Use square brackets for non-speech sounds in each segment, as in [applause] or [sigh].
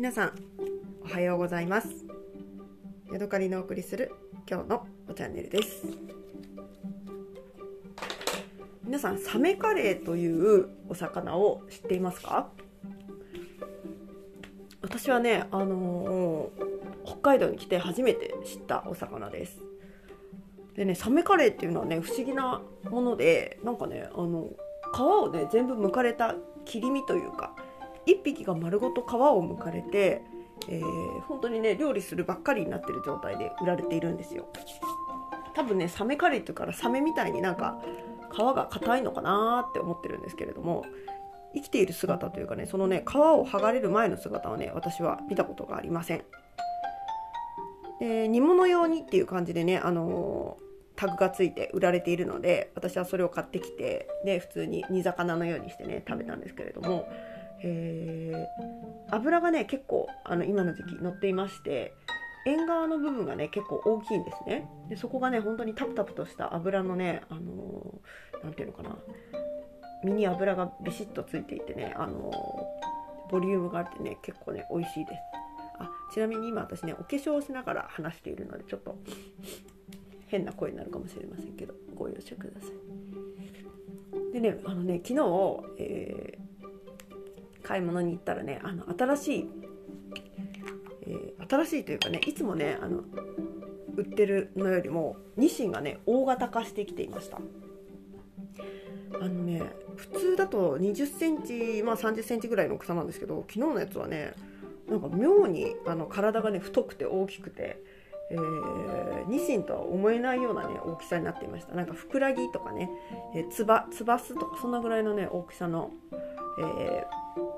皆さんおはようございます。ヤドカリのお送りする今日のチャンネルです。皆さんサメカレーというお魚を知っていますか？私はねあのー、北海道に来て初めて知ったお魚です。でねサメカレーっていうのはね不思議なものでなんかねあの皮をね全部剥かれた切り身というか1匹が丸ごと皮を剥かれて、えー、本当にね料理するばっかりになってる状態で売られているんですよ。多分ねサメカレーっていうからサメみたいになんか皮が硬いのかなって思ってるんですけれども生きている姿というかねそのね皮を剥がれる前の姿はね私は見たことがありません。で煮物用にっていう感じでねあのータグがついて売られているので私はそれを買ってきてで普通に煮魚のようにしてね食べたんですけれどもえー、油がね結構あの今の時期乗っていまして縁側の部分がね結構大きいんですね。でそこがね本当にタプタプとした油のねあの何、ー、ていうのかな身に油がビシッとついていてねあのー、ボリュームがあってね結構ね美味しいです。あちなみに今私ねお化粧をしながら話しているのでちょっと変な声になるかもしれませんけどご容赦ください。でねあのね昨日、えー買い物に行ったらねあの新しい、えー、新しいというかねいつもねあの売ってるのよりもニシンがね大型化してきていました。あのね普通だと2 0センチまあ3 0センチぐらいの大きさなんですけど昨日のやつはねなんか妙にあの体がね太くて大きくて、えー、ニシンとは思えないようなね大きさになっていました。なんかふくらぎとかね、え、つばつばすとかそんなぐらいのね大きさの、えー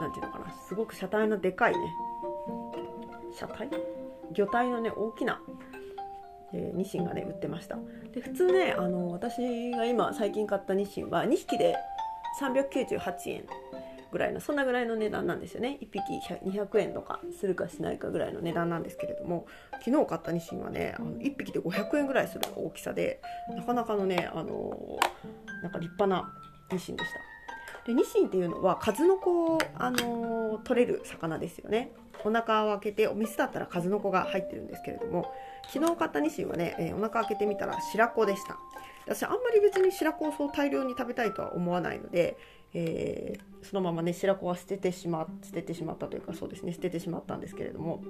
何ていうのかな。すごく車体のでかいね。車体？魚体のね大きな、えー、ニシンがね売ってました。で普通ねあの私が今最近買ったニシンは2匹で398円ぐらいのそんなぐらいの値段なんですよね。1匹200円とかするかしないかぐらいの値段なんですけれども昨日買ったニシンはねあの1匹で500円ぐらいする大きさでなかなかのねあのなんか立派なニシンでした。でニシンっていうのは数の子を、あのー、取れる魚ですよね。お腹を開けてお店だったら数の子が入ってるんですけれども昨日買ったニシンはね、えー、お腹開けてみたら白子でした。私あんまり別に白子をそう大量に食べたいとは思わないので、えー、そのままね白子は捨ててしま捨ててしまったというかそうですね捨ててしまったんですけれども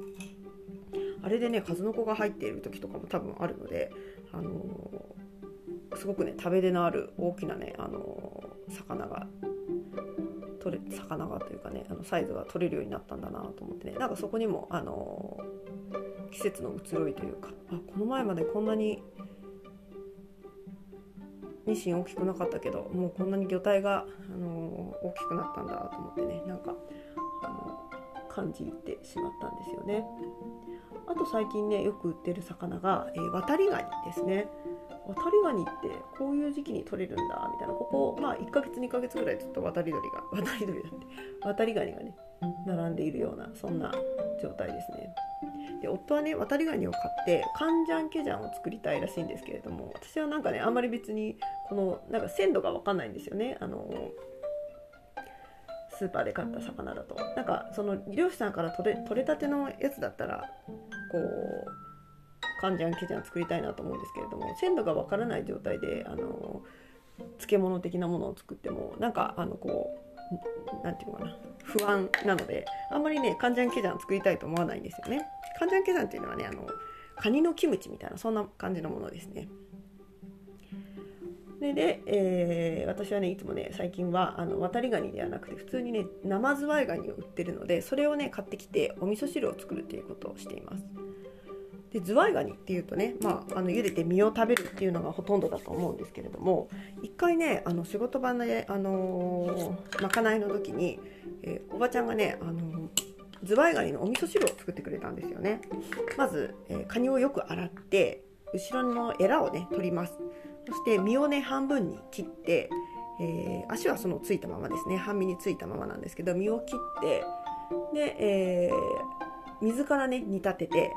あれでね数の子が入っている時とかも多分あるので、あのー、すごくね食べ出のある大きなね、あの魚が取れ魚がというかねあのサイズが取れるようになったんだなと思ってねなんかそこにもあの季節の移ろいというかあこの前までこんなにニシン大きくなかったけどもうこんなに魚体が、あの大きくなったんだと思ってねなんかあの感じてしまったんですよね。あと最近ねよく売ってる魚が、えー、渡りガニですね。渡りガニってこういう時期に取れるんだみたいな。ここ、まあ、1ヶ月2ヶ月ぐらいずっと渡り鳥が [laughs] 渡り鳥だって。渡りガニがね並んでいるようなそんな状態ですね。で夫はね渡りガニを買ってカンジャンケジャンを作りたいらしいんですけれども私はなんかねあんまり別にこのなんか鮮度が分かんないんですよね。あのスーパーで買った魚だと。なんかその漁師さんから取れ取れたてのやつだったらこうカンジャンケジャン作りたいなと思うんですけれども鮮度がわからない状態であの漬物的なものを作ってもなんかあのこう何て言うのかな不安なのであんまりねカンジャンケジャン作りたいと思わないんですよね。カンジャンケジャンっていうのはねあのカニのキムチみたいなそんな感じのものですね。でで、えー、私はねいつもね最近はあの渡りガニではなくて普通にね生ズワイガニを売ってるのでそれをね買ってきてお味噌汁を作るということをしています。でズワイガニっていうとね、まあ、あの茹でて身を食べるっていうのがほとんどだと思うんですけれども一回ねあの仕事場で、あのー、まかないの時に、えー、おばちゃんがね、あのー、ズワイガニのお味噌汁を作ってくれたんですよね。まず、えー、カニをよく洗って後ろのエラをね取ります。そして身をね半分に切って、え、足はそのついたままですね。半身についたままなんですけど身を切ってで、え、水からね煮立てて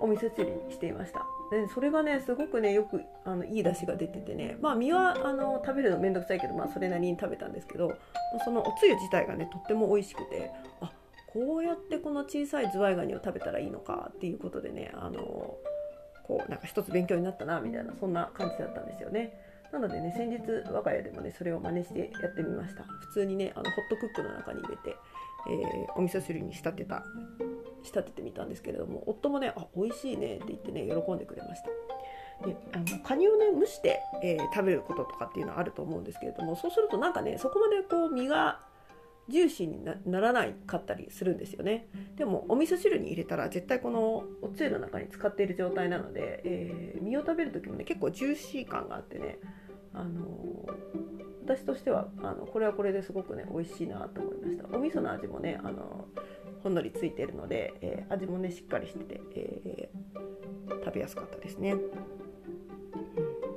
お味噌汁にしていました。でそれがねすごくねよくあのいい出汁が出ててね。まあ身はあの食べるの面倒くさいけど、まあ、それなりに食べたんですけどそのおつゆ自体がねとっても美味しくてあこうやってこの小さいズワイガニを食べたらいいのかっていうことでねあのこうなんか一つ勉強になったなみたいなそんな感じだったんですよね。なのでね先日我が家でもねそれを真似してやってみました。普通にねあのホットクックの中に入れて、えー、お味噌汁に仕立てた仕立ててみたんですけれども夫もね「あ美味しいね」って言ってね喜んでくれました。であのカニをね蒸して、えー、食べることとかっていうのはあると思うんですけれどもそうするとなんかねそこまでこう身がジューシーにならないかったりするんですよね。でもお味噌汁に入れたら絶対このおつゆの中に使っている状態なので、えー、身を食べる時もね結構ジューシー感があってねあの私としてはあのこれはこれですごくね美味しいなと思いました。お味噌の味もねあのほんのりついてるので、えー、味もねしっかりしてて、えー、食べやすかったですね。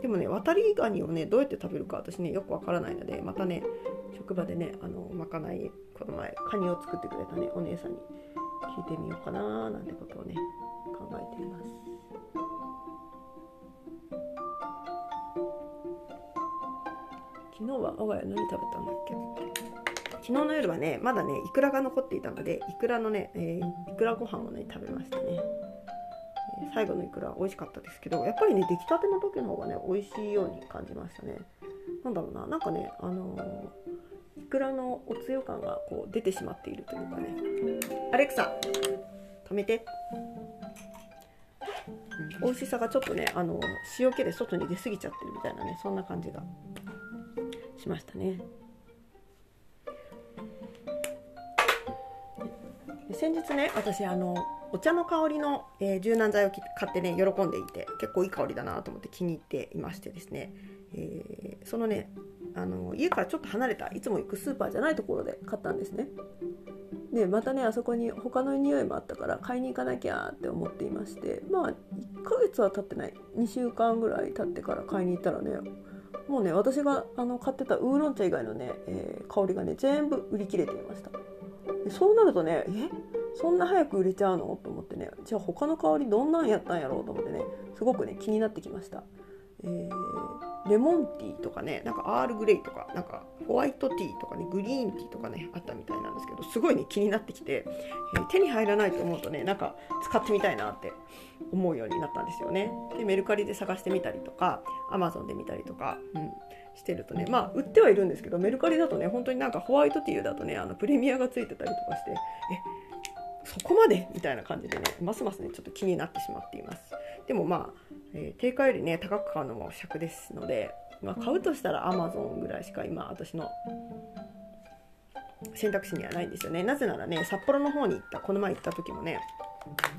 でもね渡りガニをねどうやって食べるか私ねよくわからないのでまたね職場でねあのまかないこの前カニを作ってくれたねお姉さんに聞いてみようかななんてことをね考えています。日は我が家何食べたんだっけ？昨日の夜はねまだねいくらが残っていたのでいくらのね、えー、いくらご飯をね食べましたね、最後のいくら美味しかったですけどやっぱりね出来たての時の方がね美味しいように感じましたね。なんだろうななんかねあのー、いくらのおつゆ感がこう出てしまっているというかね。アレクサ止めて。美味しさがちょっとねあの塩気で外に出過ぎちゃってるみたいなねそんな感じが。しましたね。先日ね私あのお茶の香りの、えー、柔軟剤を買ってね喜んでいて結構いい香りだなと思って気に入っていましてですね、えー、そのねあの家からちょっと離れたいつも行くスーパーじゃないところで買ったんですね。でまたねあそこに他の匂いもあったから買いに行かなきゃって思っていましてまあ1ヶ月は経ってない。2週間ぐらい経ってから買いに行ったらねもうね私があの買ってたウーロン茶以外のね、えー、香りがね全部売り切れていました。でそうなるとねえ？そんな早く売れちゃうの？と思ってねじゃあ他の香りどんなんやったんやろ？うと思ってねすごくね気になってきました、えー、レモンティーとかねなんかアールグレイとかなんかホワイトティーとかねグリーンティーとかねあったみたいなんですけどすごいね気になってきて、えー、手に入らないと思うとねなんか使ってみたいなって思うようになったんですよね。でメルカリで探してみたりとかアマゾンで見たりとか、うん、してるとねまあ売ってはいるんですけどメルカリだとね本当になんかホワイトティーだとねあのプレミアがついてたりとかしてえそこまで？みたいな感じでねますますねちょっと気になってしまっています。でもまあ、えー、定価よりね高く買うのも尺ですので、まあ、買うとしたらアマゾンぐらいしか今私の選択肢にはないんですよね。なぜならね札幌の方に行ったこの前行った時もね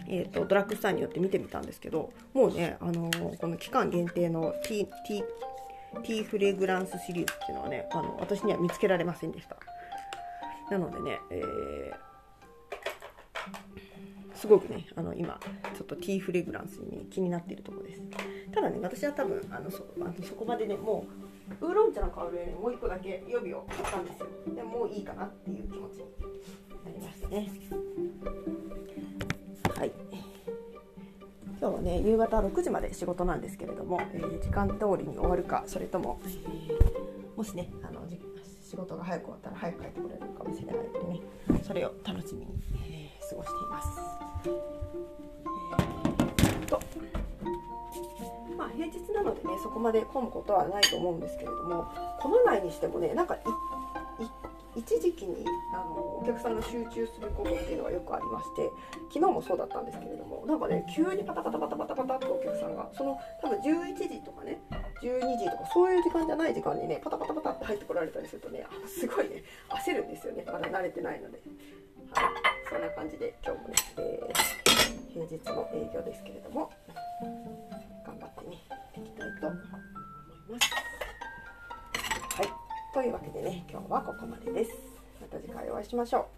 えーと、ドラッグストアによって見てみたんですけどもうね、あのー、この期間限定のティーティーフレグランスシリーズっていうのはねあの私には見つけられませんでした。なのでね、えー、すごくねあの今ちょっとティーフレグランスに、ね、気になっているところです。ただね私は多分あのそあのそこまでねもうウーロン茶の香りにもう一個だけ予備を買ったんですよ。でもういいかなっていう気持ちになりましたね。はい。今日はね夕方6時まで仕事なんですけれども、えー、時間通りに終わるかそれとも、えー、もしねあの仕事が早く終わったら早く帰ってくれるかもしれないのでねそれを楽しみに、過ごしています。えー、とまあ平日なのでねそこまで混むことはないと思うんですけれども混まないにしてもねなんか一一時期にあのお客さんが集中することっていうのがよくありまして昨日もそうだったんですけれどもなんかね急にパタパタパタパタパタってお客さんがその多分11時とかね12時とかそういう時間じゃない時間にねパタパタパタって入ってこられたりするとねすごいね焦るんですよねまだ慣れてないので、はい、そんな感じで今日もね、えー、平日の営業ですけれどもでね今日はここまでです。また次回お会いしましょう。